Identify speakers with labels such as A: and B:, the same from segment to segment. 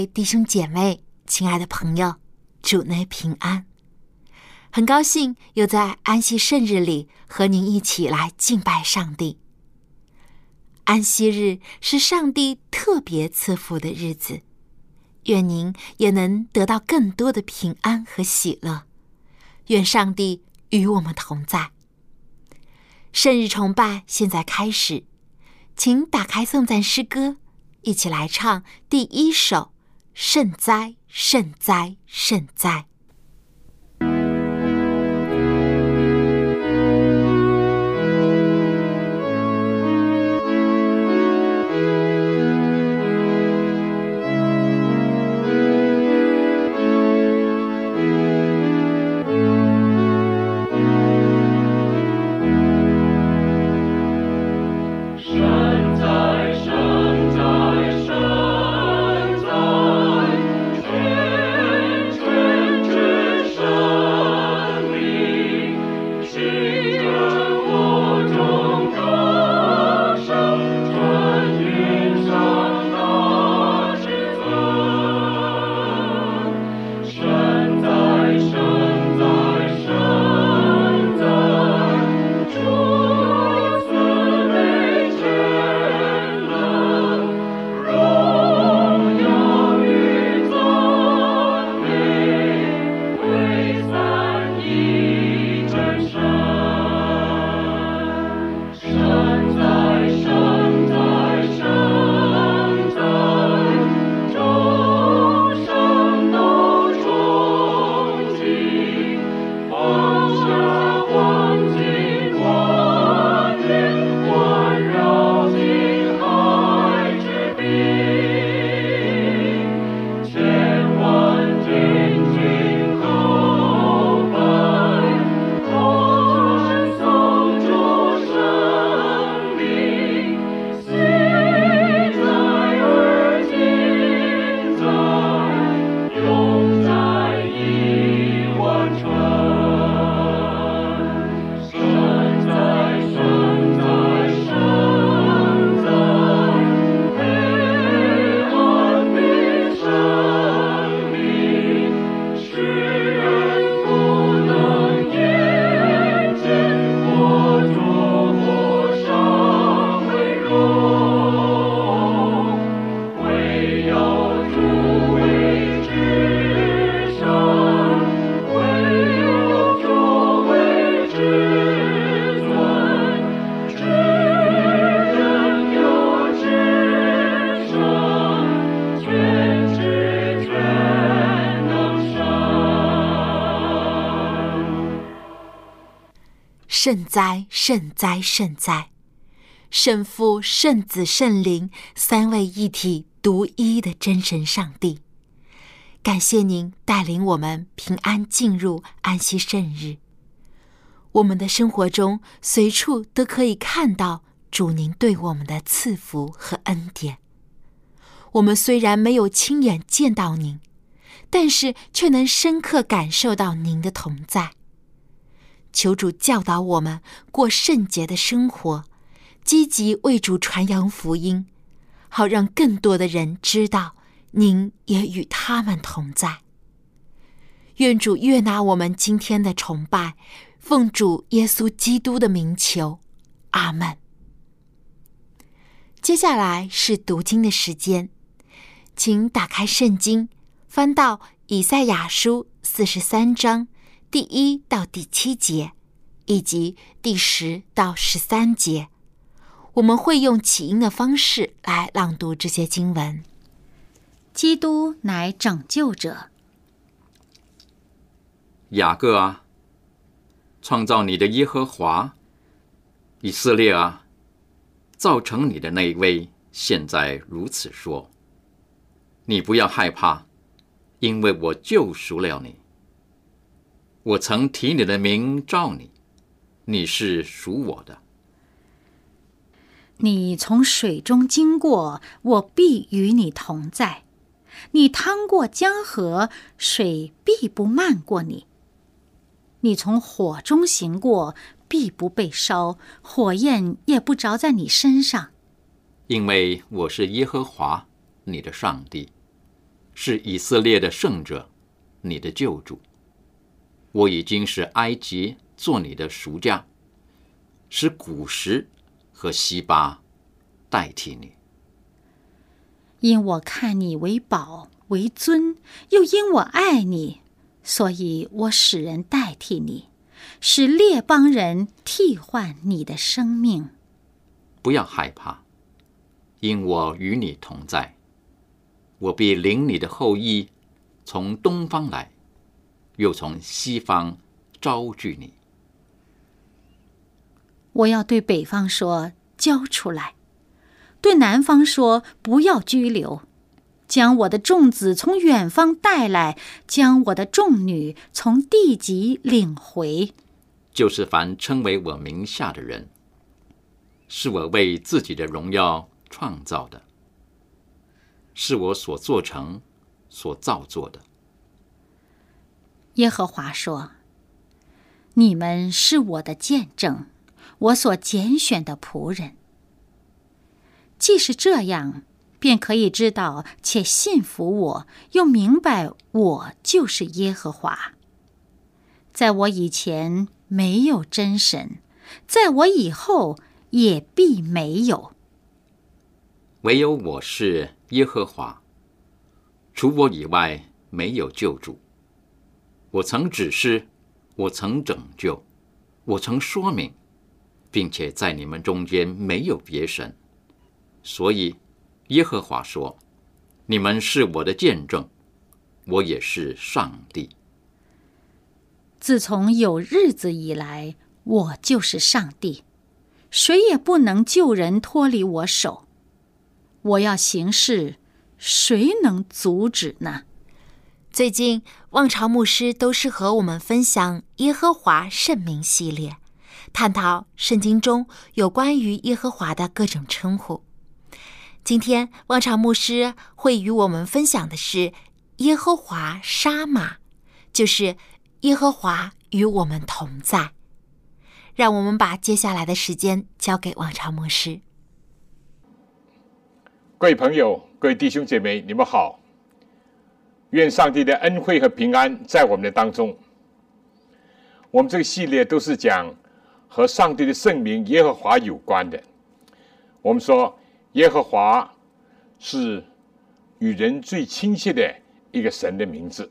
A: 位弟兄姐妹，亲爱的朋友，主内平安。很高兴又在安息圣日里和您一起来敬拜上帝。安息日是上帝特别赐福的日子，愿您也能得到更多的平安和喜乐。愿上帝与我们同在。圣日崇拜现在开始，请打开颂赞诗歌。一起来唱第一首，甚哉，甚哉，甚哉。圣哉，圣哉，圣哉！圣父、圣子、圣灵三位一体、独一的真神上帝，感谢您带领我们平安进入安息圣日。我们的生活中随处都可以看到主您对我们的赐福和恩典。我们虽然没有亲眼见到您，但是却能深刻感受到您的同在。求主教导我们过圣洁的生活，积极为主传扬福音，好让更多的人知道您也与他们同在。愿主悦纳我们今天的崇拜，奉主耶稣基督的名求，阿门。接下来是读经的时间，请打开圣经，翻到以赛亚书四十三章。第一到第七节，以及第十到十三节，我们会用起因的方式来朗读这些经文。
B: 基督乃拯救者，
C: 雅各啊，创造你的耶和华；以色列啊，造成你的那一位现在如此说：“你不要害怕，因为我救赎了你。我曾提你的名召你，你是属我的。
B: 你从水中经过，我必与你同在；你趟过江河，水必不漫过你。你从火中行过，必不被烧，火焰也不着在你身上。
C: 因为我是耶和华你的上帝，是以色列的圣者，你的救主。我已经是埃及做你的赎价，使古时和西巴代替你。
B: 因我看你为宝为尊，又因我爱你。所以我使人代替你，使列邦人替换你的生命。
C: 不要害怕，因我与你同在。我必领你的后裔从东方来，又从西方招聚你。
B: 我要对北方说：交出来；对南方说：不要拘留。将我的众子从远方带来，将我的众女从地级领回。
C: 就是凡称为我名下的人，是我为自己的荣耀创造的，是我所做成、所造作的。
B: 耶和华说：“你们是我的见证，我所拣选的仆人。既是这样。”便可以知道且信服我，又明白我就是耶和华。在我以前没有真神，在我以后也必没有。
C: 唯有我是耶和华，除我以外没有救主。我曾指示，我曾拯救，我曾说明，并且在你们中间没有别神，所以。耶和华说：“你们是我的见证，我也是上帝。
B: 自从有日子以来，我就是上帝，谁也不能救人脱离我手。我要行事，谁能阻止呢？”
A: 最近，望潮牧师都是和我们分享耶和华圣名系列，探讨圣经中有关于耶和华的各种称呼。今天，望潮牧师会与我们分享的是耶和华沙马，就是耶和华与我们同在。让我们把接下来的时间交给望潮牧师。
D: 各位朋友，各位弟兄姐妹，你们好！愿上帝的恩惠和平安在我们的当中。我们这个系列都是讲和上帝的圣名耶和华有关的。我们说。耶和华是与人最亲切的一个神的名字，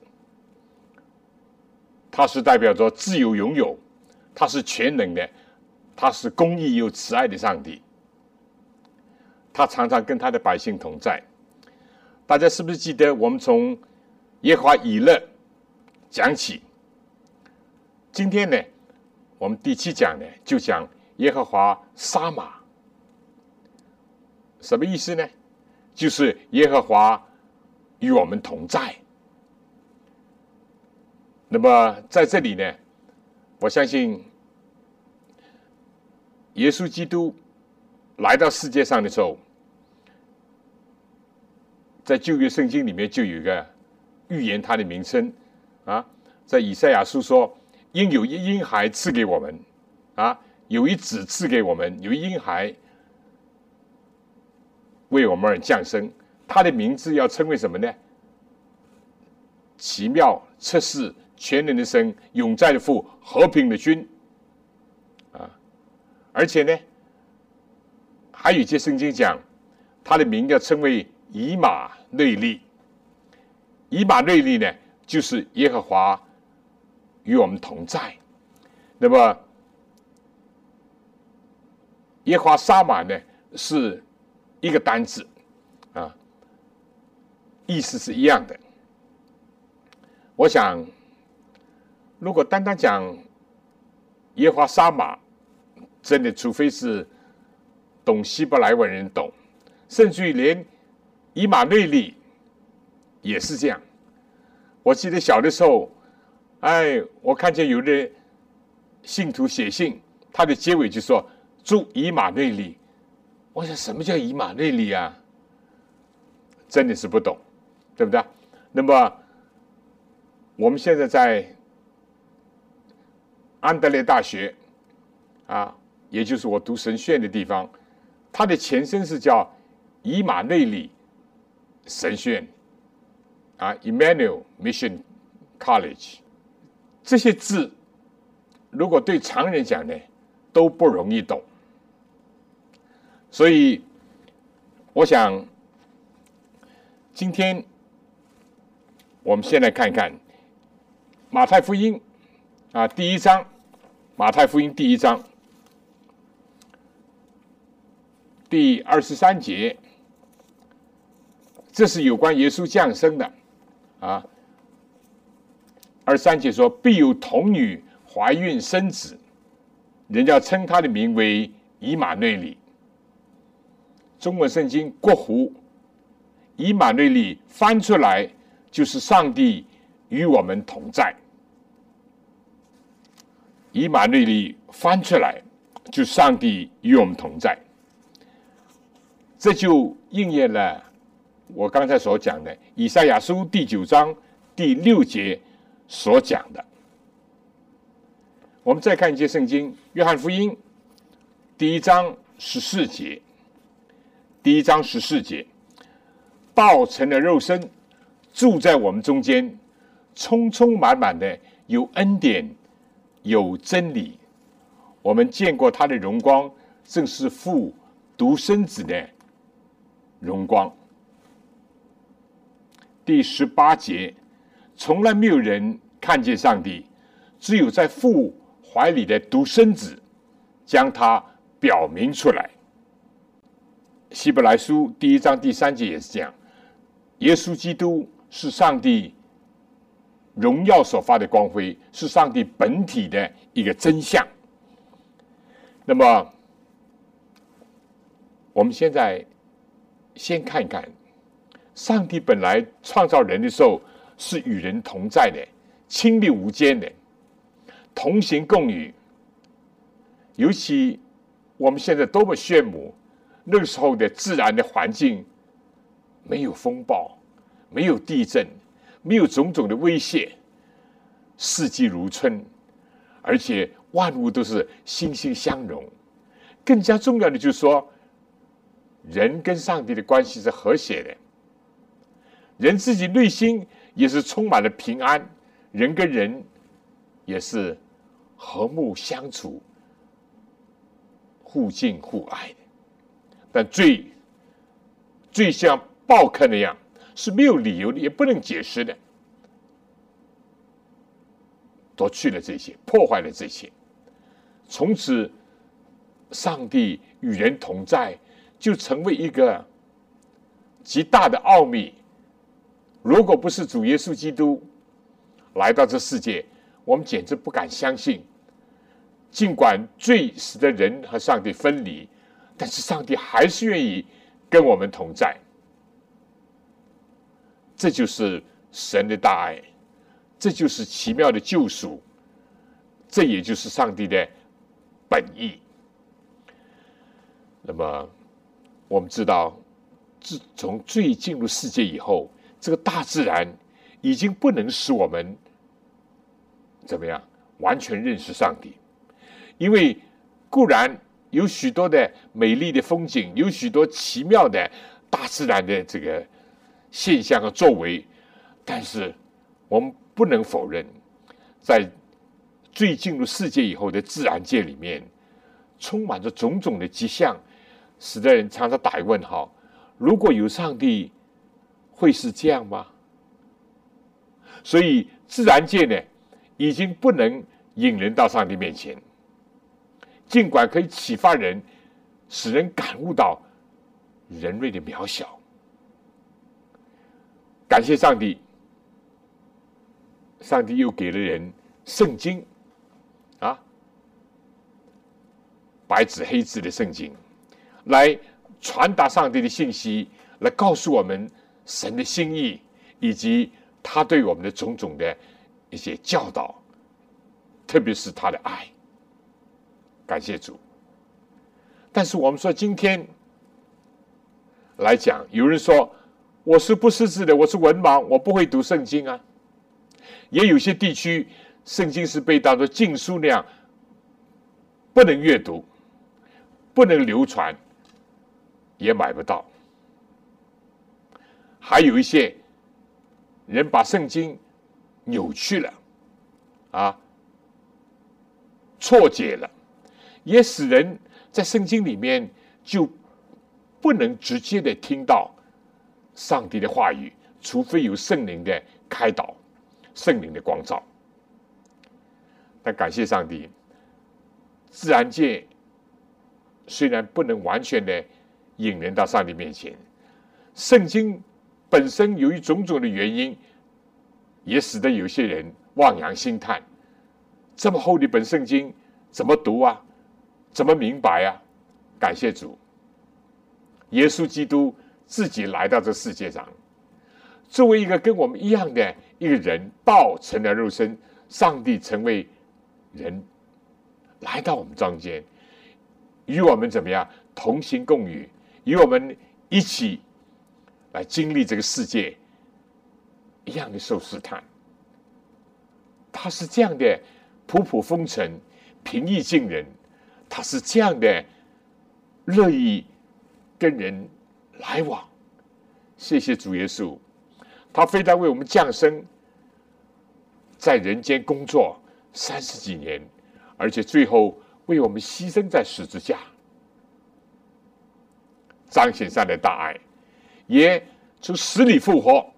D: 他是代表着自由拥有，他是全能的，他是公义又慈爱的上帝，他常常跟他的百姓同在。大家是不是记得我们从耶和华以勒讲起？今天呢，我们第七讲呢就讲耶和华撒马。什么意思呢？就是耶和华与我们同在。那么在这里呢，我相信耶稣基督来到世界上的时候，在旧约圣经里面就有一个预言他的名称啊，在以赛亚书说：“应有一婴孩赐给我们，啊，有一子赐给我们，有一婴孩。”为我们而降生，他的名字要称为什么呢？奇妙、测试、全能的神、永在的父、和平的君。啊，而且呢，还有一些圣经讲，他的名要称为以马内利。以马内利呢，就是耶和华与我们同在。那么，耶和华沙马呢，是。一个单字，啊，意思是一样的。我想，如果单单讲耶华沙马，真的，除非是懂希伯来文人懂，甚至于连以马内利也是这样。我记得小的时候，哎，我看见有的信徒写信，他的结尾就说“祝以马内利”。我想什么叫以马内利啊？真的是不懂，对不对？那么我们现在在安德烈大学啊，也就是我读神学院的地方，它的前身是叫以马内利神学院啊，Emmanuel Mission College。这些字如果对常人讲呢，都不容易懂。所以我想。今天，我们先来看一看马太福音啊，第一章，马太福音第一章第二十三节，这是有关耶稣降生的啊。二三节说：“必有童女怀孕生子，人家称他的名为以马内利。”中文圣经国湖。以马内利翻出来就是上帝与我们同在。以马内利翻出来就上帝与我们同在，这就应验了我刚才所讲的以赛亚书第九章第六节所讲的。我们再看一节圣经，约翰福音第一章十四节，第一章十四节。道成了肉身，住在我们中间，充充满满的有恩典，有真理。我们见过他的荣光，正是父独生子的荣光。第十八节，从来没有人看见上帝，只有在父怀里的独生子将他表明出来。希伯来书第一章第三节也是这样。耶稣基督是上帝荣耀所发的光辉，是上帝本体的一个真相。那么，我们现在先看一看，上帝本来创造人的时候是与人同在的，亲密无间的，同行共语。尤其我们现在多么羡慕那个时候的自然的环境。没有风暴，没有地震，没有种种的威胁，四季如春，而且万物都是欣欣相融。更加重要的就是说，人跟上帝的关系是和谐的，人自己内心也是充满了平安，人跟人也是和睦相处，互敬互爱的。但最最像。暴客那样是没有理由的，也不能解释的，夺去了这些，破坏了这些，从此上帝与人同在，就成为一个极大的奥秘。如果不是主耶稣基督来到这世界，我们简直不敢相信。尽管罪使得人和上帝分离，但是上帝还是愿意跟我们同在。这就是神的大爱，这就是奇妙的救赎，这也就是上帝的本意。那么，我们知道，自从罪进入世界以后，这个大自然已经不能使我们怎么样完全认识上帝，因为固然有许多的美丽的风景，有许多奇妙的大自然的这个。现象和作为，但是我们不能否认，在最进入世界以后的自然界里面，充满着种种的迹象，使得人常常打一问号：如果有上帝，会是这样吗？所以自然界呢，已经不能引人到上帝面前，尽管可以启发人，使人感悟到人类的渺小。感谢上帝，上帝又给了人圣经，啊，白纸黑字的圣经。来传达上帝的信息，来告诉我们神的心意，以及他对我们的种种的一些教导，特别是他的爱。感谢主。但是我们说今天来讲，有人说我是不识字的，我是文盲，我不会读圣经啊。也有些地区，圣经是被当作禁书那样，不能阅读，不能流传，也买不到。还有一些人把圣经扭曲了，啊，错解了，也使人在圣经里面就不能直接的听到上帝的话语，除非有圣灵的开导。圣灵的光照，但感谢上帝，自然界虽然不能完全的引人到上帝面前，圣经本身由于种种的原因，也使得有些人望洋兴叹：这么厚的一本圣经，怎么读啊？怎么明白啊？感谢主，耶稣基督自己来到这世界上，作为一个跟我们一样的。一个人道成了肉身，上帝成为人，来到我们中间，与我们怎么样同行共语，与我们一起来经历这个世界一样的受试探。他是这样的普普风尘、平易近人，他是这样的乐意跟人来往。谢谢主耶稣。他非但为我们降生，在人间工作三十几年，而且最后为我们牺牲在十字架，彰显上的大爱，也从死里复活，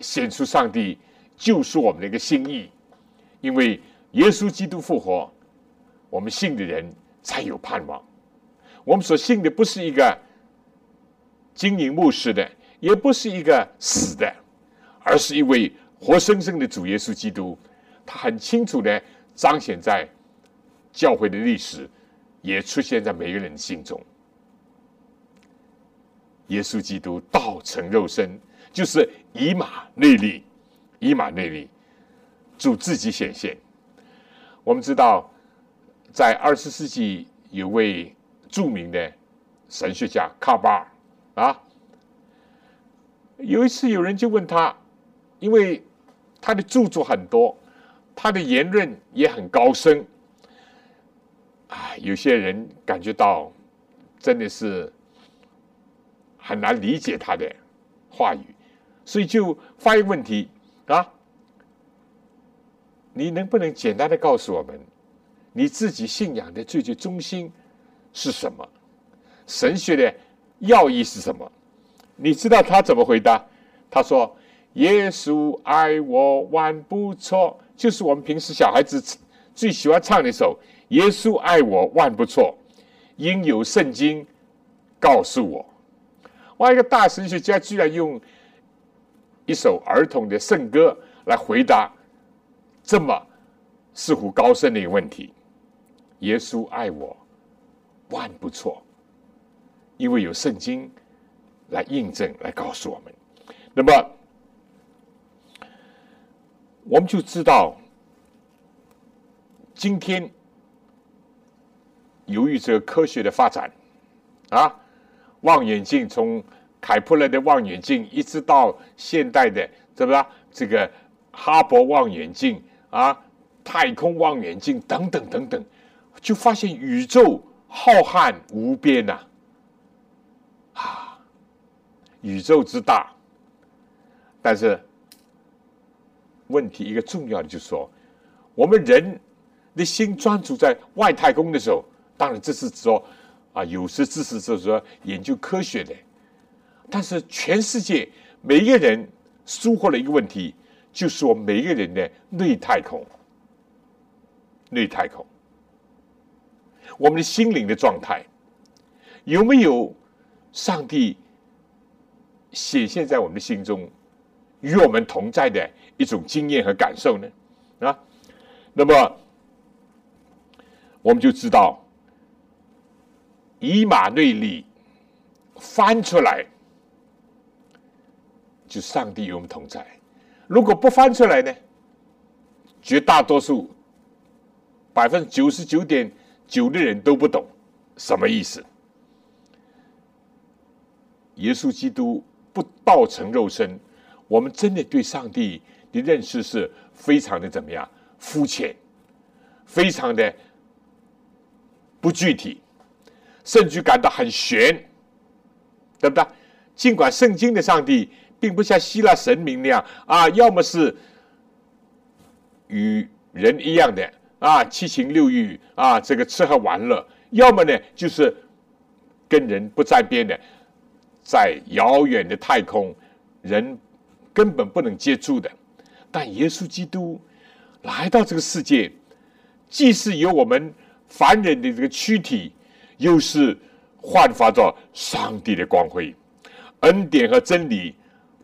D: 显出上帝救赎我们的一个心意。因为耶稣基督复活，我们信的人才有盼望。我们所信的不是一个经营牧师的。也不是一个死的，而是一位活生生的主耶稣基督。他很清楚的彰显在教会的历史，也出现在每个人的心中。耶稣基督道成肉身，就是以马内利，以马内利，主自己显现。我们知道，在二十世纪有位著名的神学家卡巴尔啊。有一次，有人就问他，因为他的著作很多，他的言论也很高深，啊，有些人感觉到真的是很难理解他的话语，所以就发一个问题啊，你能不能简单的告诉我们，你自己信仰的最最中心是什么？神学的要义是什么？你知道他怎么回答？他说：“耶稣爱我万不错，就是我们平时小孩子最喜欢唱的一首《耶稣爱我万不错》，应有圣经告诉我。”哇！一个大神学家居然用一首儿童的圣歌来回答这么似乎高深的一个问题：“耶稣爱我万不错，因为有圣经。”来印证，来告诉我们。那么，我们就知道，今天由于这个科学的发展，啊，望远镜从开普勒的望远镜，一直到现代的怎么了？这个哈勃望远镜啊，太空望远镜等等等等，就发现宇宙浩瀚无边呐。啊宇宙之大，但是问题一个重要的就是说，我们人的心专注在外太空的时候，当然这是说啊，有识之士就是说研究科学的，但是全世界每一个人疏忽了一个问题，就是我们每一个人的内太空，内太空，我们的心灵的状态有没有上帝？显现在我们的心中，与我们同在的一种经验和感受呢？啊，那么我们就知道，以马内利翻出来，就上帝与我们同在；如果不翻出来呢，绝大多数百分之九十九点九的人都不懂什么意思。耶稣基督不道成肉身，我们真的对上帝的认识是非常的怎么样？肤浅，非常的不具体，甚至感到很悬，对不对？尽管圣经的上帝并不像希腊神明那样啊，要么是与人一样的啊，七情六欲啊，这个吃喝玩乐；要么呢，就是跟人不沾边的，在遥远的太空，人根本不能接触的。但耶稣基督。来到这个世界，既是有我们凡人的这个躯体，又是焕发着上帝的光辉，恩典和真理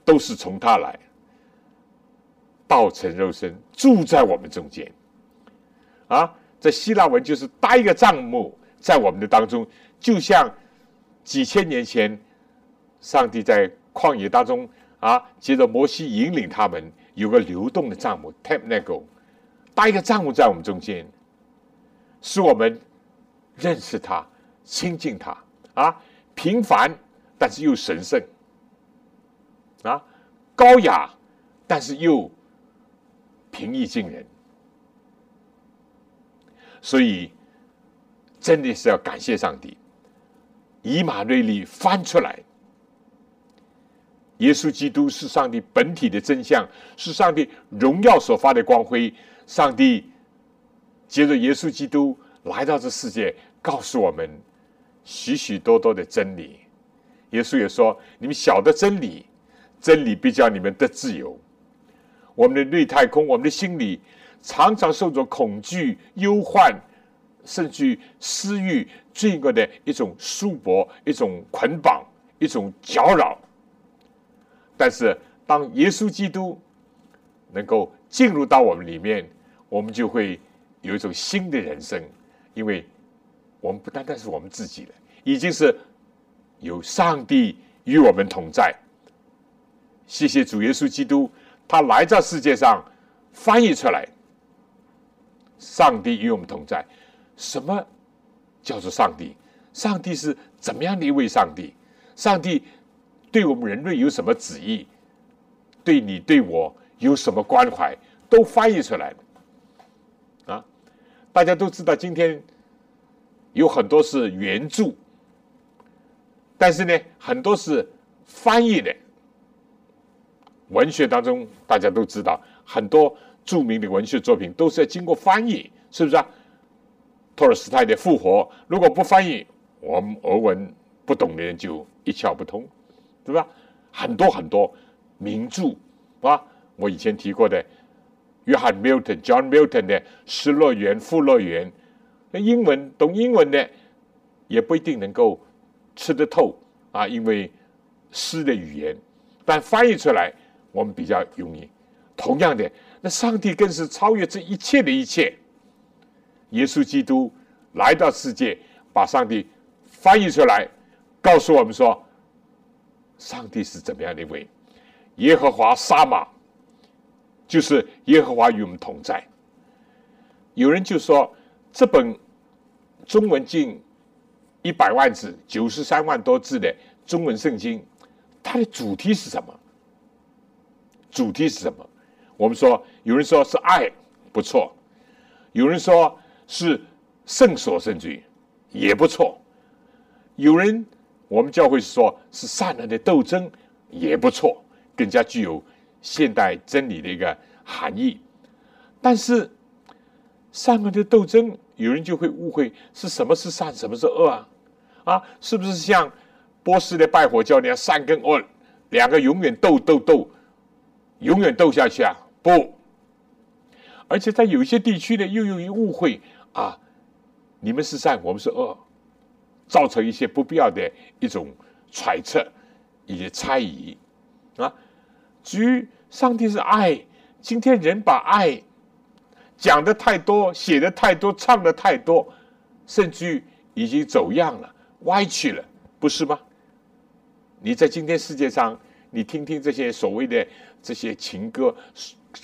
D: 都是从他来，道成肉身住在我们中间。啊，在希腊文就是搭一个帐幕在我们的当中，就像几千年前上帝在旷野当中啊，接着摩西引领他们，有个流动的帐幕 （tabernacle）。搭一个帐幕在我们中间，使我们认识他、亲近他啊，平凡但是又神圣啊，高雅但是又平易近人。所以真的是要感谢上帝，以马内利翻出来，耶稣基督是上帝本体的真相，是上帝荣耀所发的光辉。上帝接着耶稣基督来到这世界，告诉我们许许多多的真理。耶稣也说：“你们晓得真理，真理必叫你们得自由。”我们的内太空，我们的心里常常受着恐惧、忧患，甚至私欲、罪恶的一种束缚、一种捆绑、一种搅扰。但是，当耶稣基督能够进入到我们里面，我们就会有一种新的人生，因为我们不单单是我们自己了，已经是有上帝与我们同在。谢谢主耶稣基督，他来到世界上，翻译出来，上帝与我们同在。什么叫做上帝？上帝是怎么样的一位上帝？上帝对我们人类有什么旨意？对你对我有什么关怀？都翻译出来了。大家都知道，今天有很多是原著，但是呢，很多是翻译的。文学当中，大家都知道，很多著名的文学作品都是要经过翻译，是不是啊？托尔斯泰的《复活》，如果不翻译，我们俄文不懂的人就一窍不通，对吧？很多很多名著啊，我以前提过的。约翰· Milton、John Milton 的《失乐园》《富乐园》，那英文懂英文的也不一定能够吃得透啊，因为诗的语言，但翻译出来我们比较容易。同样的，那上帝更是超越这一切的一切。耶稣基督来到世界，把上帝翻译出来，告诉我们说，上帝是怎么样的一位？耶和华沙马。就是耶和华与我们同在。有人就说，这本中文近一百万字、九十三万多字的中文圣经，它的主题是什么？主题是什么？我们说，有人说是爱，不错；有人说是圣所圣句，也不错；有人我们教会说是善恶的斗争，也不错，更加具有。现代真理的一个含义，但是善恶的斗争，有人就会误会是什么是善，什么是恶啊？啊，是不是像波斯的拜火教那样，善跟恶两个永远斗斗斗，永远斗下去啊？不，而且在有些地区呢，又由于误会啊，你们是善，我们是恶，造成一些不必要的一种揣测以及猜疑啊。至于上帝是爱，今天人把爱讲的太多，写的太多，唱的太多，甚至于已经走样了，歪曲了，不是吗？你在今天世界上，你听听这些所谓的这些情歌，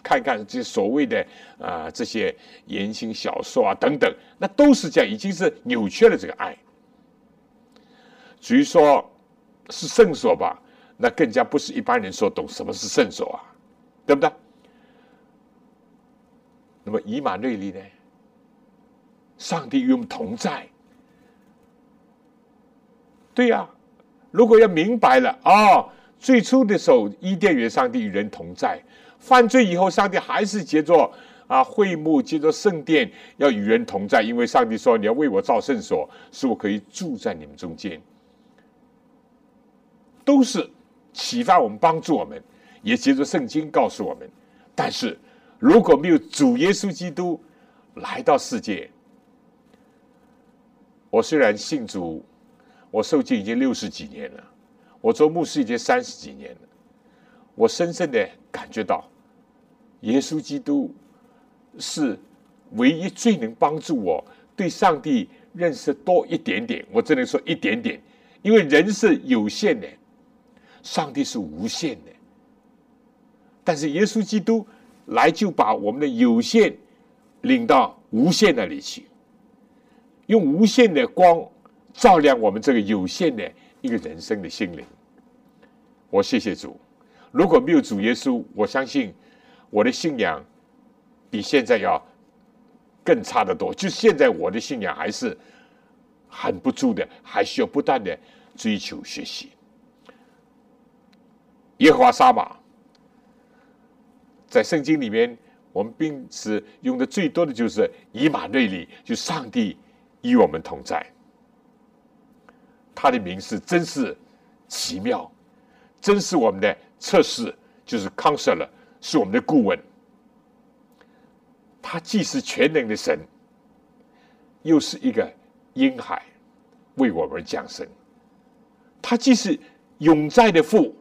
D: 看看这所谓的啊这些言情小说啊等等，那都是这样，已经是扭曲了这个爱。至于说是圣所吧，那更加不是一般人所懂什么是圣所啊，对不对？那么以马内利呢？上帝与我们同在，对呀。如果要明白了啊，最初的时候伊甸园，上帝与人同在；犯罪以后，上帝还是接着啊会幕，接着圣殿要与人同在，因为上帝说你要为我造圣所，使我可以住在你们中间。都是启发我们，帮助我们，也接着圣经告诉我们。但是如果没有主耶稣基督来到世界，我虽然信主。我受戒已经六十几年了，我做牧师已经三十几年了。我深深的感觉到，耶稣基督是唯一最能帮助我对上帝认识多一点点。我只能说一点点，因为人是有限的，上帝是无限的。但是耶稣基督来就把我们的有限领到无限那里去，用无限的光。照亮我们这个有限的一个人生的心灵。我谢谢主。如果没有主耶稣，我相信我的信仰比现在要更差得多。就现在我的信仰还是很不足的，还需要不断的追求学习。耶和华沙马，在圣经里面，我们并是用的最多的就是以马内利，就上帝与我们同在。他的名是真是奇妙，真是我们的测试，就是 counselor，是我们的顾问。他既是全能的神，又是一个婴孩，为我们降生。他既是永在的父，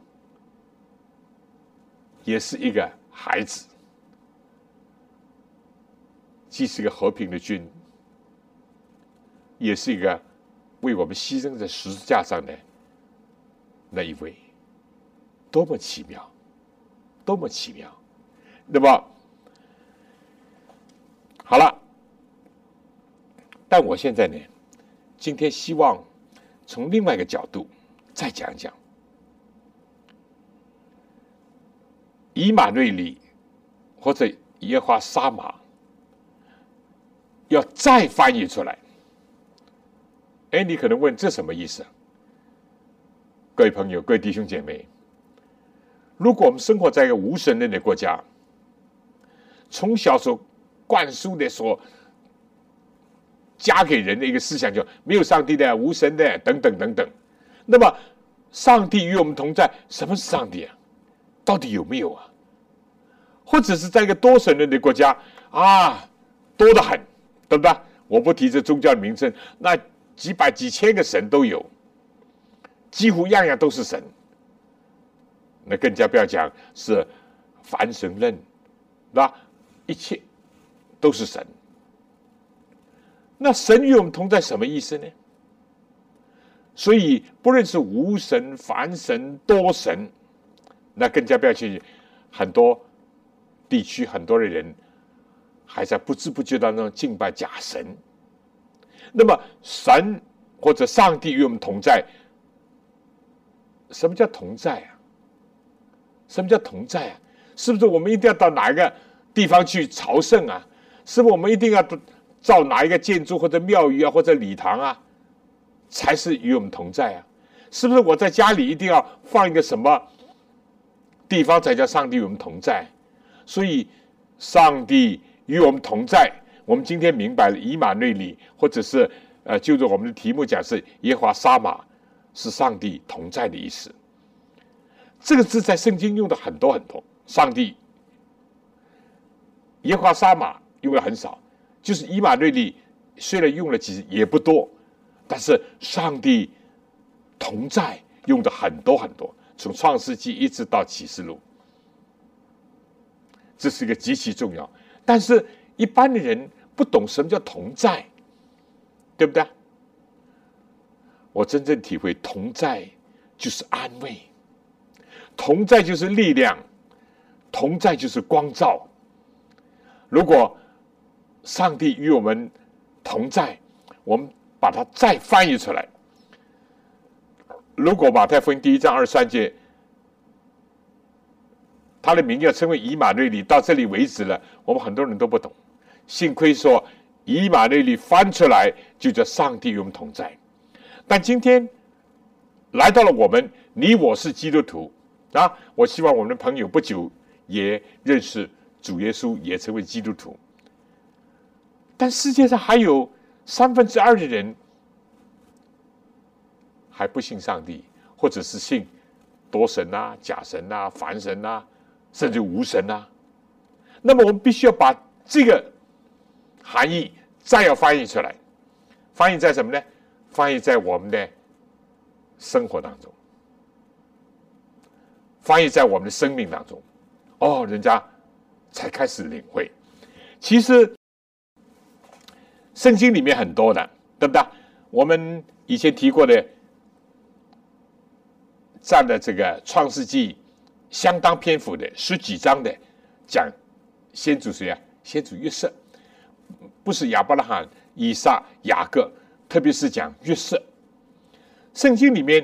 D: 也是一个孩子；既是一个和平的君，也是一个。为我们牺牲在十字架上的那一位，多么奇妙，多么奇妙！那么好了，但我现在呢，今天希望从另外一个角度再讲讲以马内利或者耶华沙马，要再翻译出来。哎，你可能问这什么意思？各位朋友，各位弟兄姐妹，如果我们生活在一个无神论的国家，从小所灌输的、所加给人的一个思想，就没有上帝的、无神的等等等等，那么上帝与我们同在，什么是上帝啊？到底有没有啊？或者是在一个多神论的国家啊，多得很，对不对？我不提这宗教的名称，那。几百几千个神都有，几乎样样都是神。那更加不要讲是凡神论，那一切都是神。那神与我们同在什么意思呢？所以不论是无神、凡神、多神，那更加不要去很多地区很多的人还在不知不觉当中敬拜假神。那么神或者上帝与我们同在，什么叫同在啊？什么叫同在啊？是不是我们一定要到哪一个地方去朝圣啊？是不是我们一定要造哪一个建筑或者庙宇啊或者礼堂啊，才是与我们同在啊？是不是我在家里一定要放一个什么地方才叫上帝与我们同在？所以上帝与我们同在。我们今天明白了以马内利，或者是呃，就着我们的题目讲是耶华沙马，是上帝同在的意思。这个字在圣经用的很多很多，上帝耶华沙马用的很少，就是以马内利虽然用了几也不多，但是上帝同在用的很多很多，从创世纪一直到启示录，这是一个极其重要。但是一般的人。不懂什么叫同在，对不对？我真正体会同在就是安慰，同在就是力量，同在就是光照。如果上帝与我们同在，我们把它再翻译出来。如果马太福音第一章二十三节，他的名要称为以马内利，到这里为止了，我们很多人都不懂。幸亏说以马内利翻出来，就叫上帝与我们同在。但今天来到了我们，你我是基督徒啊！我希望我们的朋友不久也认识主耶稣，也成为基督徒。但世界上还有三分之二的人还不信上帝，或者是信多神呐、假神呐、凡神呐，甚至无神呐。那么我们必须要把这个含义再要翻译出来，翻译在什么呢？翻译在我们的生活当中，翻译在我们的生命当中。哦，人家才开始领会，其实。圣经里面很多的，对不对？我们以前提过的，占了这个创世纪相当篇幅的十几章的，讲先祖谁啊？先祖约瑟，不是亚伯拉罕、以撒、雅各，特别是讲约瑟。圣经里面，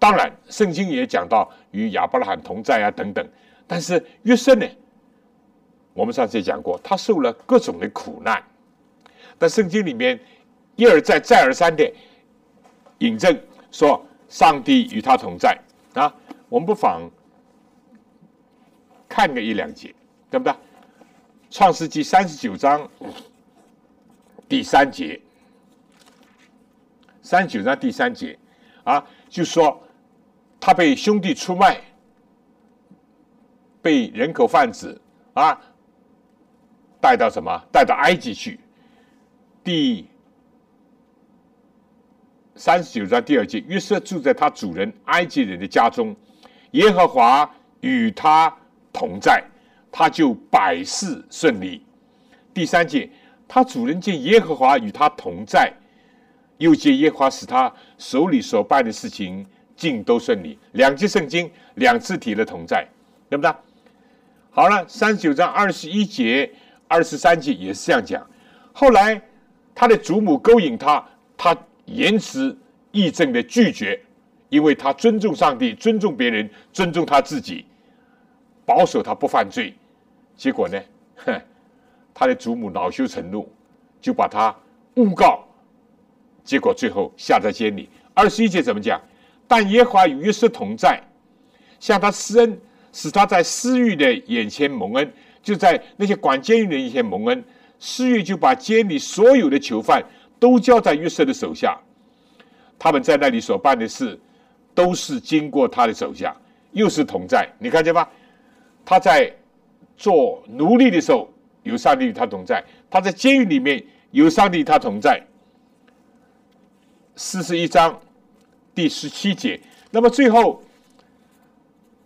D: 当然圣经也讲到与亚伯拉罕同在啊等等，但是约瑟呢，我们上次也讲过，他受了各种的苦难。但圣经里面一而再、再而三的引证说，上帝与他同在啊。我们不妨看个一两节，对不对？创世纪三十九章第三节，三十九章第三节啊，就说他被兄弟出卖，被人口贩子啊带到什么？带到埃及去。第三十九章第二节，约瑟住在他主人埃及人的家中，耶和华与他同在，他就百事顺利。第三节，他主人见耶和华与他同在，又见耶和华使他手里所办的事情尽都顺利。两节圣经两次提了同在，对不对？好了，三十九章二十一节、二十三节也是这样讲。后来。他的祖母勾引他，他言辞义正的拒绝，因为他尊重上帝，尊重别人，尊重他自己，保守他不犯罪。结果呢，哼，他的祖母恼羞成怒，就把他诬告，结果最后下在监里。二十一节怎么讲？但耶和华与约瑟同在，向他施恩，使他在私欲的眼前蒙恩，就在那些管监狱的一些蒙恩。私欲就把监里所有的囚犯都交在约瑟的手下，他们在那里所办的事，都是经过他的手下，又是同在。你看见吗？他在做奴隶的时候，有上帝与他同在；他在监狱里面，有上帝与他同在。四十一章第十七节。那么最后，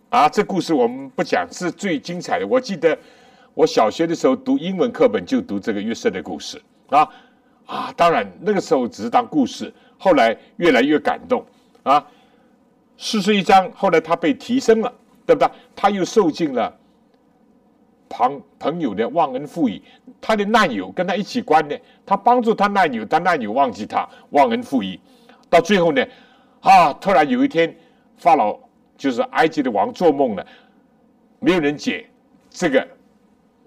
D: 啊，这故事我们不讲，是最精彩的。我记得。我小学的时候读英文课本就读这个约瑟的故事啊啊！当然那个时候只是当故事，后来越来越感动啊。四十一章后来他被提升了，对不对？他又受尽了朋朋友的忘恩负义，他的难友跟他一起关的，他帮助他难友，他难友忘记他忘恩负义，到最后呢，啊！突然有一天，法老就是埃及的王做梦了，没有人解这个。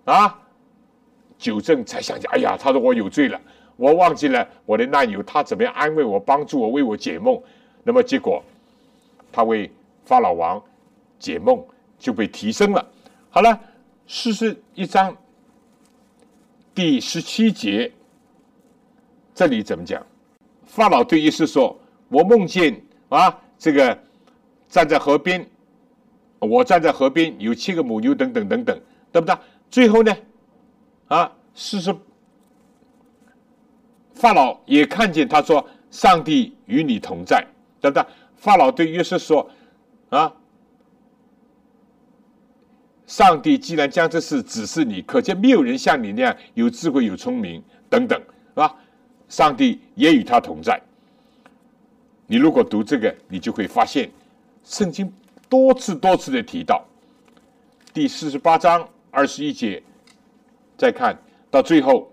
D: 啊！九正才想起，哎呀，他说我有罪了，我忘记了我的难友，他怎么样安慰我、帮助我、为我解梦？那么结果，他为法老王解梦就被提升了。好了，四十一章第十七节，这里怎么讲？法老对约瑟说：“我梦见啊，这个站在河边，我站在河边，有七个母牛，等等等等，对不对？”最后呢，啊，四十法老也看见，他说：“上帝与你同在。”等等？法老对约瑟说：“啊，上帝既然将这事指示你，可见没有人像你那样有智慧、有聪明等等，是吧？上帝也与他同在。”你如果读这个，你就会发现，圣经多次多次的提到，第四十八章二十一节，再看到最后，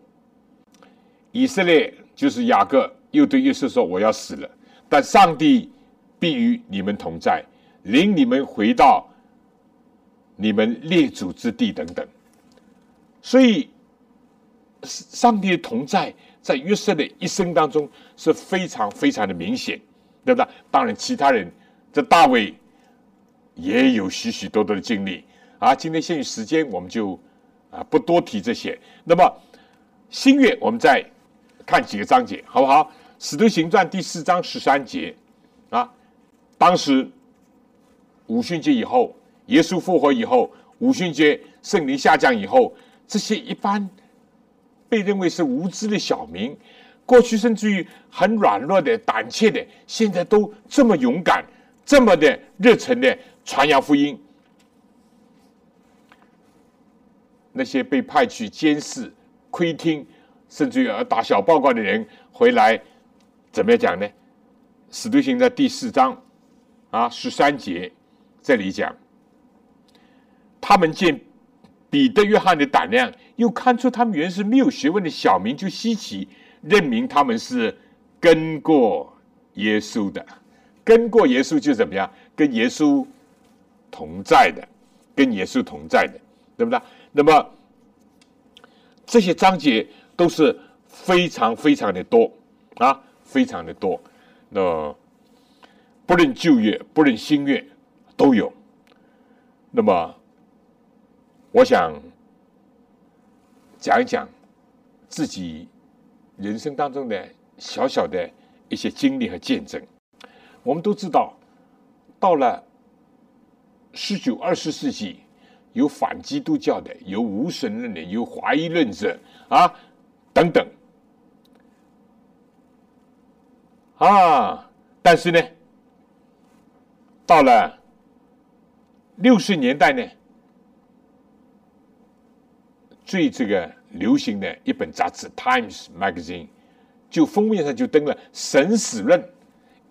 D: 以色列就是雅各又对约瑟说：“我要死了，但上帝必与你们同在，领你们回到你们列祖之地。”等等。所以，上帝的同在在约瑟的一生当中是非常非常的明显，对不对？当然，其他人这大卫也有许许多多的经历啊。今天限于时间，我们就啊不多提这些。那么新月，我们在看几个章节，好不好？《使徒行传》第四章十三节啊，当时五旬节以后，耶稣复活以后，五旬节圣灵下降以后。这些一般被认为是无知的小民，过去甚至于很软弱的、胆怯的，现在都这么勇敢、这么的热忱的传扬福音。那些被派去监视、窥听，甚至于要打小报告的人回来，怎么样讲呢？使徒行传第四章啊十三节这里讲，他们见。彼得、约翰的胆量，又看出他们原是没有学问的小民，就稀奇，认明他们是跟过耶稣的，跟过耶稣就怎么样？跟耶稣同在的，跟耶稣同在的，对不对？那么这些章节都是非常非常的多啊，非常的多。那不论旧约，不论新约，都有。那么。我想讲一讲自己人生当中的小小的一些经历和见证。我们都知道，到了十九、二十世纪，有反基督教的，有无神论的，有怀疑论者啊等等啊。但是呢，到了六十年代呢。最这个流行的一本杂志《Times Magazine》，就封面上就登了“神死论”，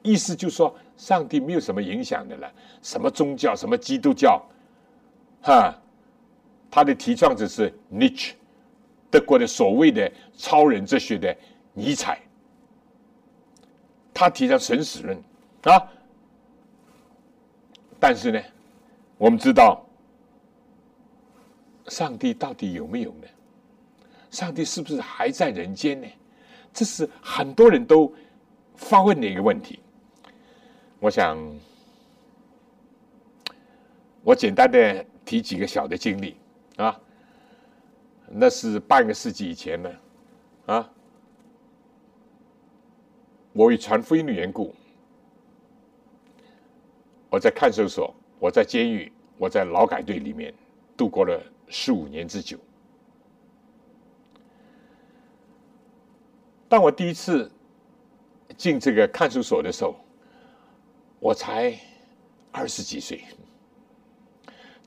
D: 意思就说上帝没有什么影响的了。什么宗教，什么基督教，哈，他的提倡者是 Nietzsche，德国的所谓的超人哲学的尼采，他提倡神死论啊。但是呢，我们知道。上帝到底有没有呢？上帝是不是还在人间呢？这是很多人都发问的一个问题。我想，我简单的提几个小的经历啊。那是半个世纪以前呢，啊，我与传福音的缘故，我在看守所，我在监狱，我在劳改队里面度过了。十五年之久。当我第一次进这个看守所的时候，我才二十几岁，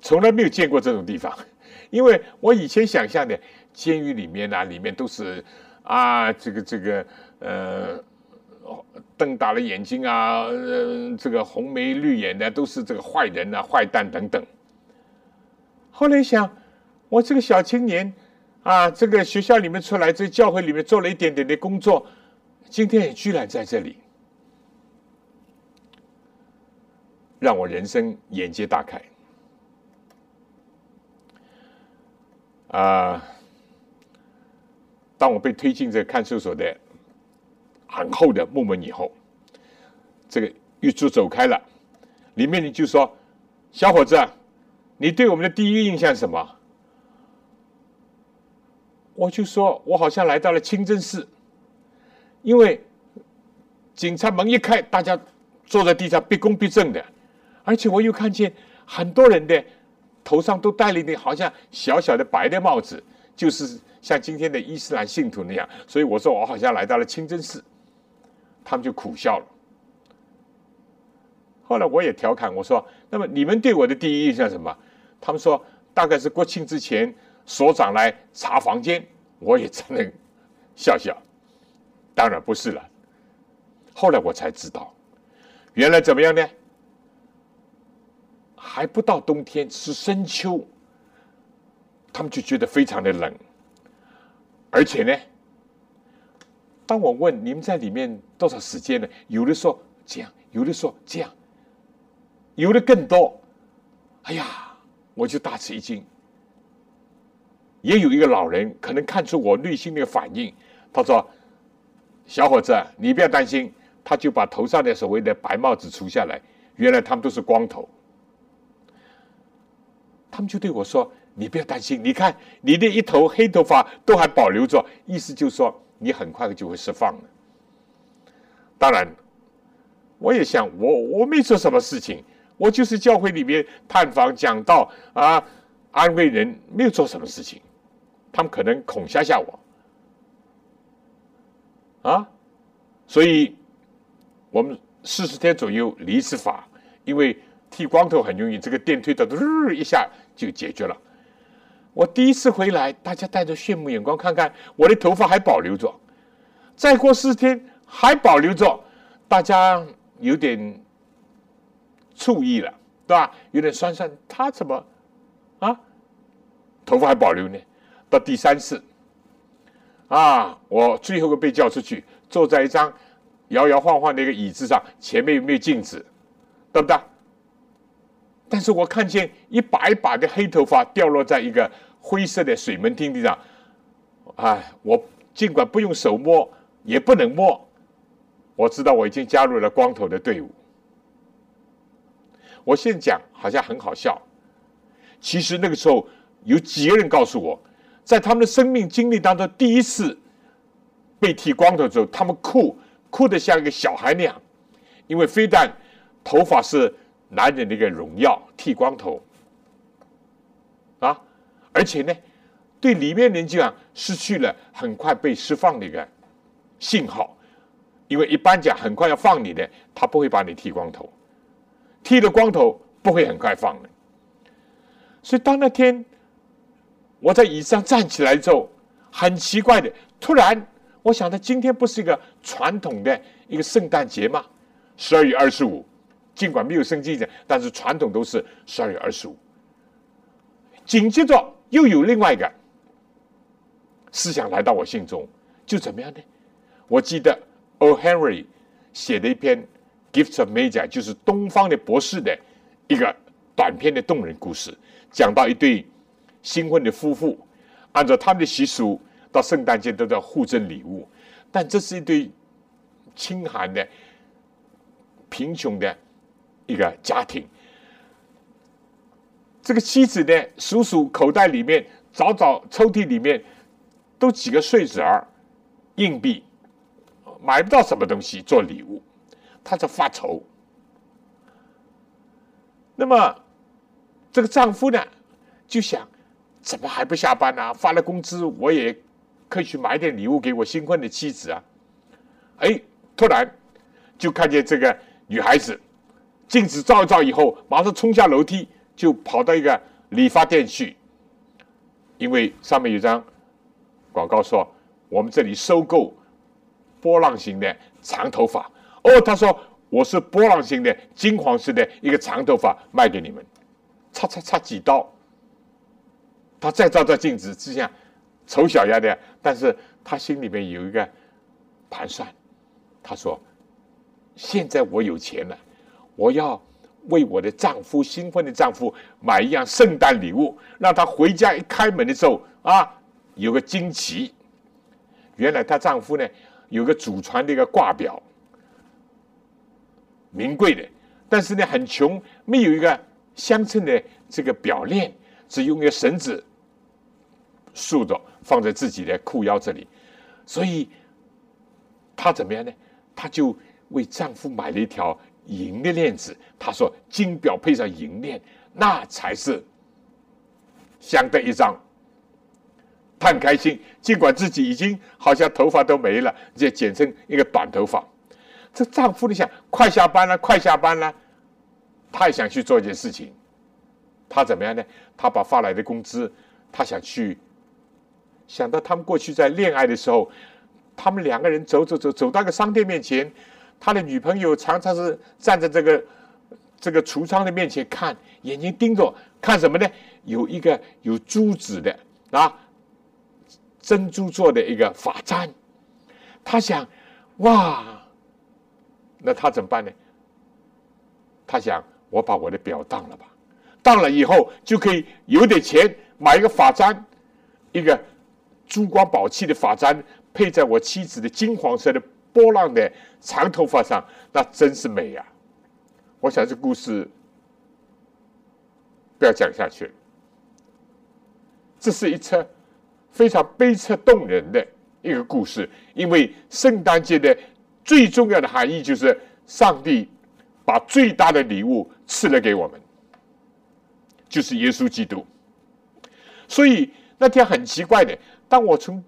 D: 从来没有见过这种地方。因为我以前想象的监狱里面啊，里面都是啊，这个这个呃，瞪大了眼睛啊，这个红眉绿眼的，都是这个坏人啊、坏蛋等等。后来想。我这个小青年，啊，这个学校里面出来，在教会里面做了一点点的工作，今天也居然在这里，让我人生眼界大开。啊，当我被推进这个看守所的很厚的木门以后，这个狱卒走开了，里面人就说：“小伙子，你对我们的第一印象是什么？”我就说，我好像来到了清真寺，因为警察门一开，大家坐在地上毕恭毕敬的，而且我又看见很多人的头上都戴了一顶好像小小的白的帽子，就是像今天的伊斯兰信徒那样。所以我说我好像来到了清真寺，他们就苦笑了。后来我也调侃我说：“那么你们对我的第一印象什么？”他们说：“大概是国庆之前。”所长来查房间，我也只能笑笑。当然不是了。后来我才知道，原来怎么样呢？还不到冬天，是深秋，他们就觉得非常的冷，而且呢，当我问你们在里面多少时间呢？有的说这样，有的说这样，有的更多。哎呀，我就大吃一惊。也有一个老人可能看出我内心的反应，他说：“小伙子，你不要担心。”他就把头上的所谓的白帽子除下来，原来他们都是光头。他们就对我说：“你不要担心，你看你的一头黑头发都还保留着，意思就是说你很快就会释放了。”当然，我也想，我我没做什么事情，我就是教会里面探访讲道啊，安慰人，没有做什么事情。他们可能恐吓吓我啊，所以。我们四十天左右离一次法，因为剃光头很容易，这个电推的日一下就解决了。我第一次回来，大家带着羡慕眼光看看我的头发还保留着，再过四天还保留着，大家有点醋意了，对吧？有点酸酸，他怎么啊？头发还保留呢？到第三次啊，我最后个被叫出去，坐在一张。摇摇晃晃的一个椅子上，前面有没有镜子？对不对？但是我看见一把一把的黑头发掉落在一个灰色的水门汀地上。哎，我尽管不用手摸，也不能摸。我知道我已经加入了光头的队伍。我现在讲好像很好笑，其实那个时候有几个人告诉我，在他们的生命经历当中，第一次被剃光头之后，他们哭。哭得像一个小孩那样，因为非但头发是男人的一个荣耀，剃光头啊，而且呢，对里面人讲失去了很快被释放的一个信号，因为一般讲很快要放你的，他不会把你剃光头，剃了光头不会很快放的。所以当那天我在椅子上站起来之后，很奇怪的，突然。我想，他今天不是一个传统的一个圣诞节吗？十二月二十五，尽管没有圣经节，但是传统都是十二月二十五。紧接着又有另外一个思想来到我心中，就怎么样呢？我记得 O. Henry 写的一篇《Gifts of Magi》，就是东方的博士的一个短篇的动人故事，讲到一对新婚的夫妇，按照他们的习俗。到圣诞节都在互赠礼物，但这是一对清寒的、贫穷的一个家庭。这个妻子呢，数数口袋里面、找找抽屉里面，都几个碎纸儿、硬币，买不到什么东西做礼物，她在发愁。那么这个丈夫呢，就想：怎么还不下班呢？发了工资，我也。可以去买点礼物给我新婚的妻子啊！哎，突然就看见这个女孩子，镜子照一照以后，马上冲下楼梯，就跑到一个理发店去，因为上面有张广告说我们这里收购波浪形的长头发。哦，他说我是波浪形的金黄色的一个长头发卖给你们，擦擦擦几刀。他再照照镜子，只想。丑小鸭的，但是他心里面有一个盘算。他说：“现在我有钱了，我要为我的丈夫新婚的丈夫买一样圣诞礼物，让他回家一开门的时候啊，有个惊奇。原来她丈夫呢有个祖传的一个挂表，名贵的，但是呢很穷，没有一个相称的这个表链，只用一个绳子束着。”放在自己的裤腰这里，所以她怎么样呢？她就为丈夫买了一条银的链子。他说：“金表配上银链，那才是相得益彰。”他很开心，尽管自己已经好像头发都没了，也剪成一个短头发。这丈夫你想，快下班了，快下班了，他也想去做一件事情。他怎么样呢？他把发来的工资，他想去。想到他们过去在恋爱的时候，他们两个人走走走走到个商店面前，他的女朋友常常是站在这个这个橱窗的面前看，眼睛盯着看什么呢？有一个有珠子的啊，珍珠做的一个发簪。他想，哇，那他怎么办呢？他想，我把我的表当了吧，当了以后就可以有点钱买一个发簪，一个珠光宝气的发簪，配在我妻子的金黄色的波浪的长头发上，那真是美呀！我想这故事不要讲下去。这是一册非常悲切动人的一个故事，因为圣诞节的最重要的含义就是上帝把最大的礼物赐了给我们，就是耶稣基督。所以那天很奇怪的，当我从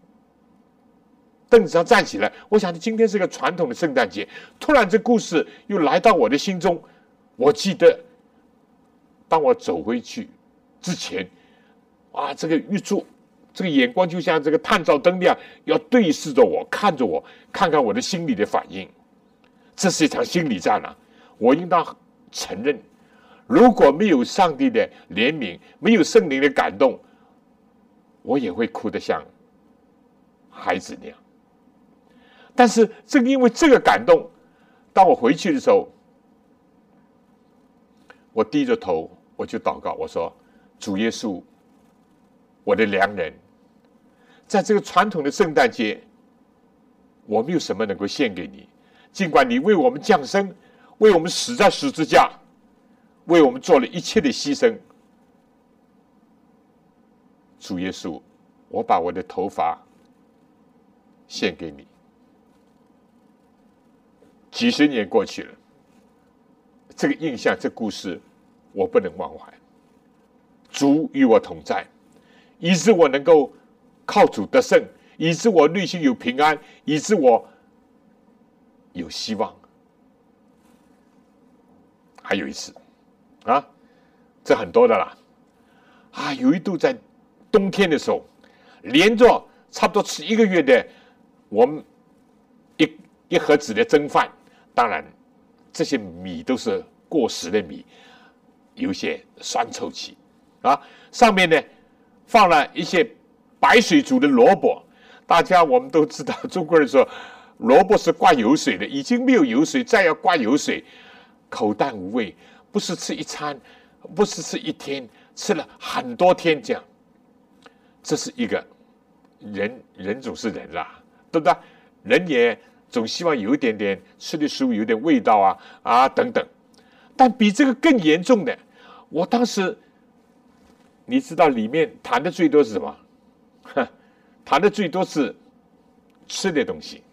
D: 凳子上站起来，我想今天是个传统的圣诞节，突然这故事又来到我的心中。我记得，当我走回去之前。啊，这个玉柱，这个眼光就像这个探照灯一样，要对视着我，看着我，看看我的心理的反应。这是一场心理战啊！我应当承认，如果没有上帝的怜悯，没有圣灵的感动，我也会哭得像孩子那样。但是正因为这个感动，当我回去的时候，我低着头，我就祷告，我说：“主耶稣。”我的良人，在这个传统的圣诞节，我没有什么能够献给你。尽管你为我们降生，为我们死在十字架，为我们做了一切的牺牲。主耶稣，我把我的头发献给你。几十年过去了，这个印象、这故事，我不能忘怀。主与我同在。以致我能够靠主得胜，以致我内心有平安，以致我有希望。还有一次，啊，这很多的啦，啊，有一度在冬天的时候，连着差不多吃一个月的，我们一一盒子的蒸饭，当然这些米都是过时的米，有些酸臭气，啊，上面呢。放了一些白水煮的萝卜，大家我们都知道，中国人说萝卜是挂油水的，已经没有油水，再要挂油水，口淡无味，不是吃一餐，不是吃一天，吃了很多天这样。这是一个人，人总是人啦，对不对？人也总希望有一点点吃的食物有点味道啊啊等等，但比这个更严重的，我当时。你知道里面谈的最多是什么？谈的最多是吃的东西。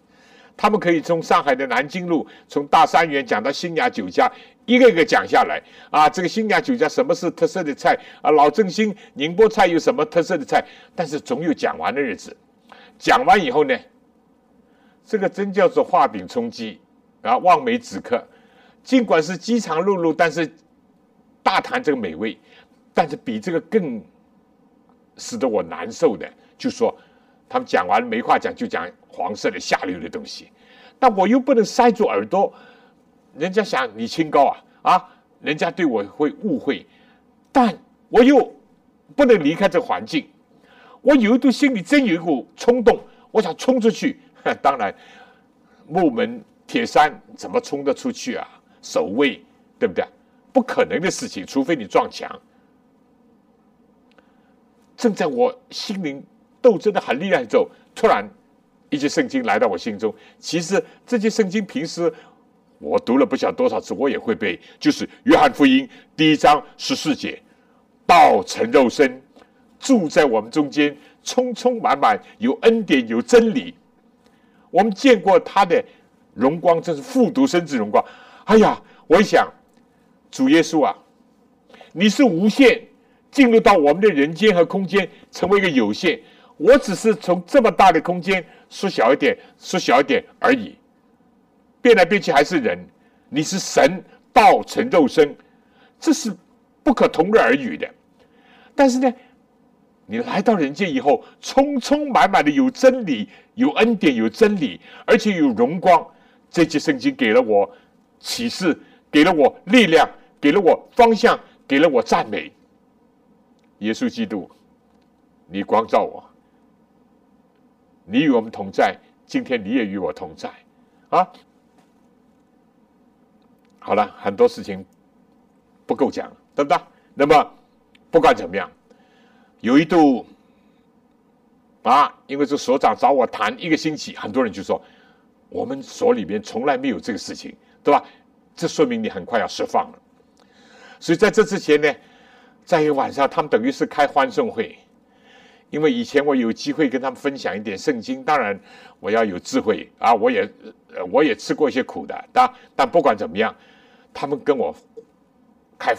D: 他们可以从上海的南京路，从大三元讲到新雅酒家，一个一个讲下来。啊，这个新雅酒家什么是特色的菜？啊，老正兴宁波菜有什么特色的菜？但是总有讲完的日子。讲完以后呢，这个真叫做画饼充饥啊，望梅止渴。尽管是饥肠辘辘，但是大谈这个美味。但是比这个更使得我难受的，就说他们讲完没话讲，就讲黄色的下流的东西，但我又不能塞住耳朵，人家想你清高啊啊，人家对我会误会，但我又不能离开这环境，我有一度心里真有一股冲动，我想冲出去，当然木门铁山怎么冲得出去啊？守卫对不对？不可能的事情，除非你撞墙。正在我心灵斗争的很厉害的时候，突然一节圣经来到我心中。其实这节圣经平时我读了不晓多少次，我也会背，就是《约翰福音》第一章十四节：“道成肉身，住在我们中间，充充满满，有恩典，有真理。我们见过他的荣光，这是复读生子荣光。哎呀，我一想，主耶稣啊，你是无限。”进入到我们的人间和空间，成为一个有限。我只是从这么大的空间缩小一点，缩小一点而已。变来变去还是人，你是神道成肉身，这是不可同日而语的。但是呢，你来到人间以后，充充满满的有真理、有恩典、有真理，而且有荣光，这节圣经给了我启示，给了我力量，给了我方向，给了我赞美。耶稣基督，你光照我，你与我们同在，今天你也与我同在，啊！好了，很多事情不够讲，对不对？那么不管怎么样，有一度啊，因为这所长找我谈一个星期，很多人就说我们所里面从来没有这个事情，对吧？这说明你很快要释放了。所以在这之前呢，在一个晚上，他们等于是开欢送会，因为以前我有机会跟他们分享一点圣经，当然我要有智慧啊，我也我也吃过一些苦的，但但不管怎么样。他们跟我开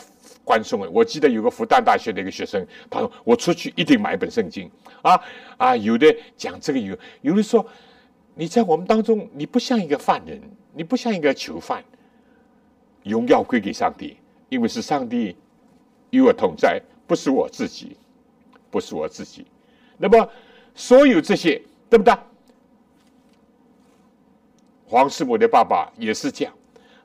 D: 欢送会，我记得有个复旦大学的一个学生，他说我出去一定买一本圣经啊啊！有的讲这个有，有的说你在我们当中你不像一个犯人，你不像一个囚犯，荣耀归给上帝，因为是上帝与我同在，不是我自己，不是我自己。那么所有这些对不对？黄师母的爸爸也是这样。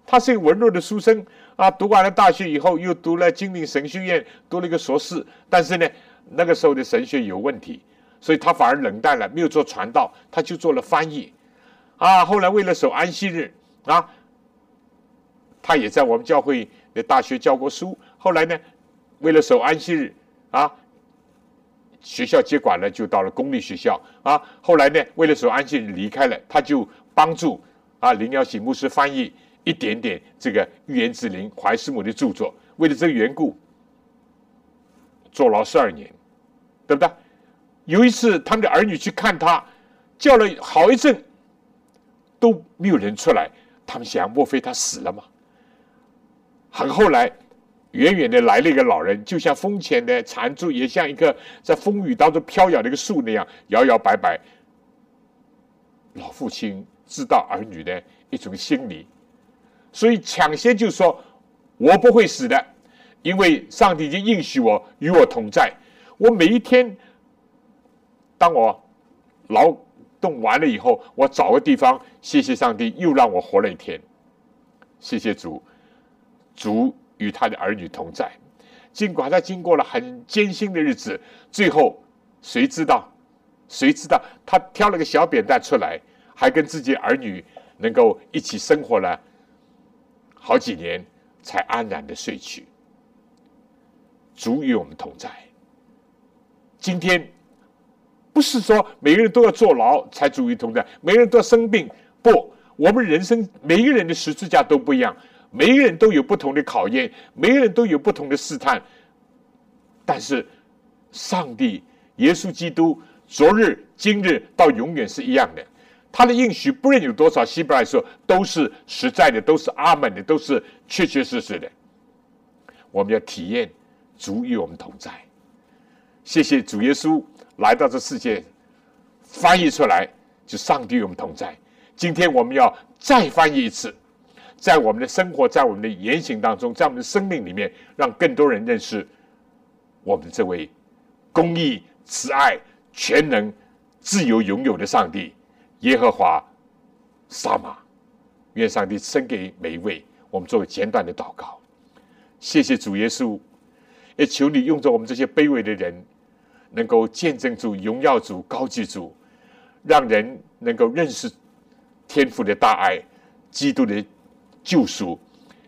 D: 他是一个文弱的书生啊，读完了大学以后，又读了金陵神学院，读了一个硕士。但是呢，那个时候的神学有问题，所以他反而冷淡了，没有做传道，他就做了翻译。啊，后来为了守安息日啊，他也在我们教会的大学教过书。后来呢，为了守安息日啊，学校接管了，就到了公立学校啊。后来呢，为了守安息日离开了，他就帮助啊林耀喜牧师翻译。一点点这个预言之灵怀斯母的著作，为了这个缘故，坐牢十二年，对不对？有一次，他们的儿女去看他，叫了好一阵，都没有人出来。他们想，莫非他死了吗？很后来，远远的来了一个老人，就像风前的残烛，也像一个在风雨当中飘摇的一个树那样摇摇摆摆。老父亲知道儿女的一种心理。所以抢先就说：“我不会死的，因为上帝已经应许我与我同在。我每一天，当我劳动完了以后，我找个地方，谢谢上帝，又让我活了一天。谢谢主，主与他的儿女同在。尽管他经过了很艰辛的日子，最后谁知道？谁知道他挑了个小扁担出来，还跟自己儿女能够一起生活了。”好几年才安然的睡去，主与我们同在。今天不是说每个人都要坐牢才主与同在，每个人都要生病。不，我们人生每一个人的十字架都不一样，每一个人都有不同的考验，每个人都有不同的试探。但是，上帝、耶稣基督，昨日、今日到永远是一样的。他的应许不论有多少，希伯来说都是实在的，都是阿门的，都是确确实实的。我们要体验主与我们同在。谢谢主耶稣来到这世界，翻译出来就上帝与我们同在。今天我们要再翻译一次，在我们的生活，在我们的言行当中，在我们的生命里面，让更多人认识我们这位公义、慈爱、全能、自由、拥有的上帝。耶和华，撒玛，愿上帝赐给每一位。我们作为简短的祷告，谢谢主耶稣，也求你用着我们这些卑微的人，能够见证主、荣耀主、高举主，让人能够认识天父的大爱、基督的救赎，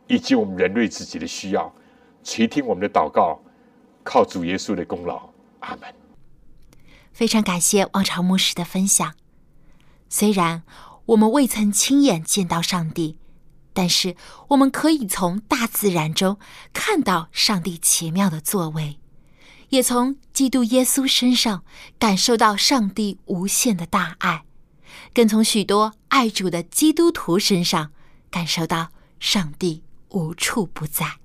D: 以及我们人类自己的需要。垂听我们的祷告，靠主耶稣的功劳。阿门。
A: 非常感谢王朝牧师的分享。虽然我们未曾亲眼见到上帝，但是我们可以从大自然中看到上帝奇妙的作为，也从基督耶稣身上感受到上帝无限的大爱，更从许多爱主的基督徒身上感受到上帝无处不在。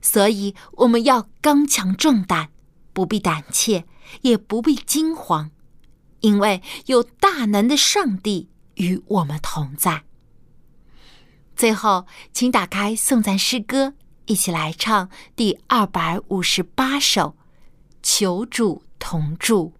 A: 所以，我们要刚强壮胆，不必胆怯，也不必惊慌。因为有大能的上帝与我们同在。最后，请打开颂赞诗歌，一起来唱第二百五十八首《求主同住》。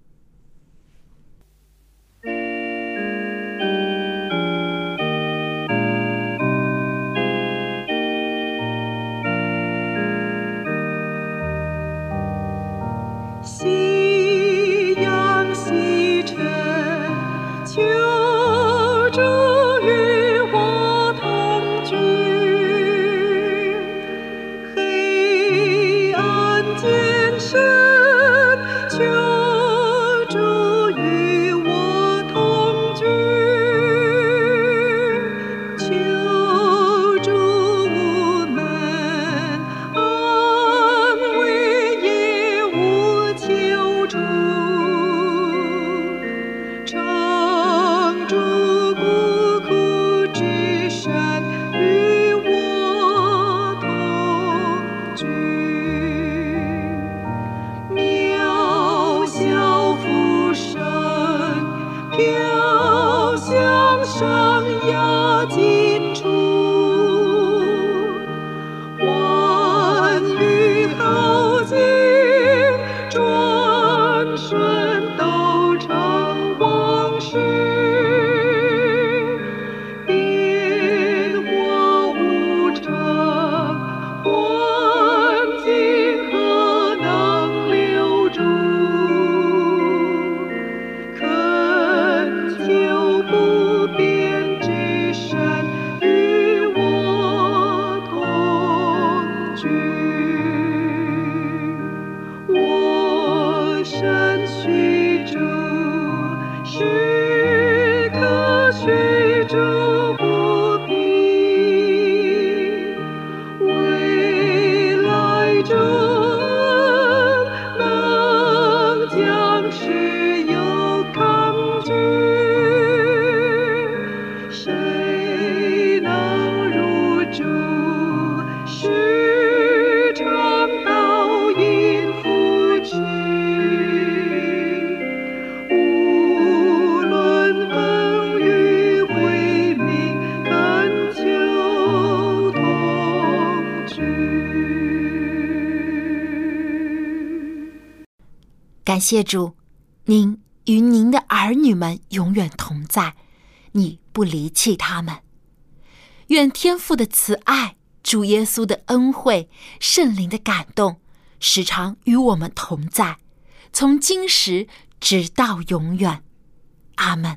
A: 感谢主，您与您的儿女们永远同在，你不离弃他们。愿天父的慈爱、主耶稣的恩惠、圣灵的感动，时常与我们同在，从今时直到永远。阿门。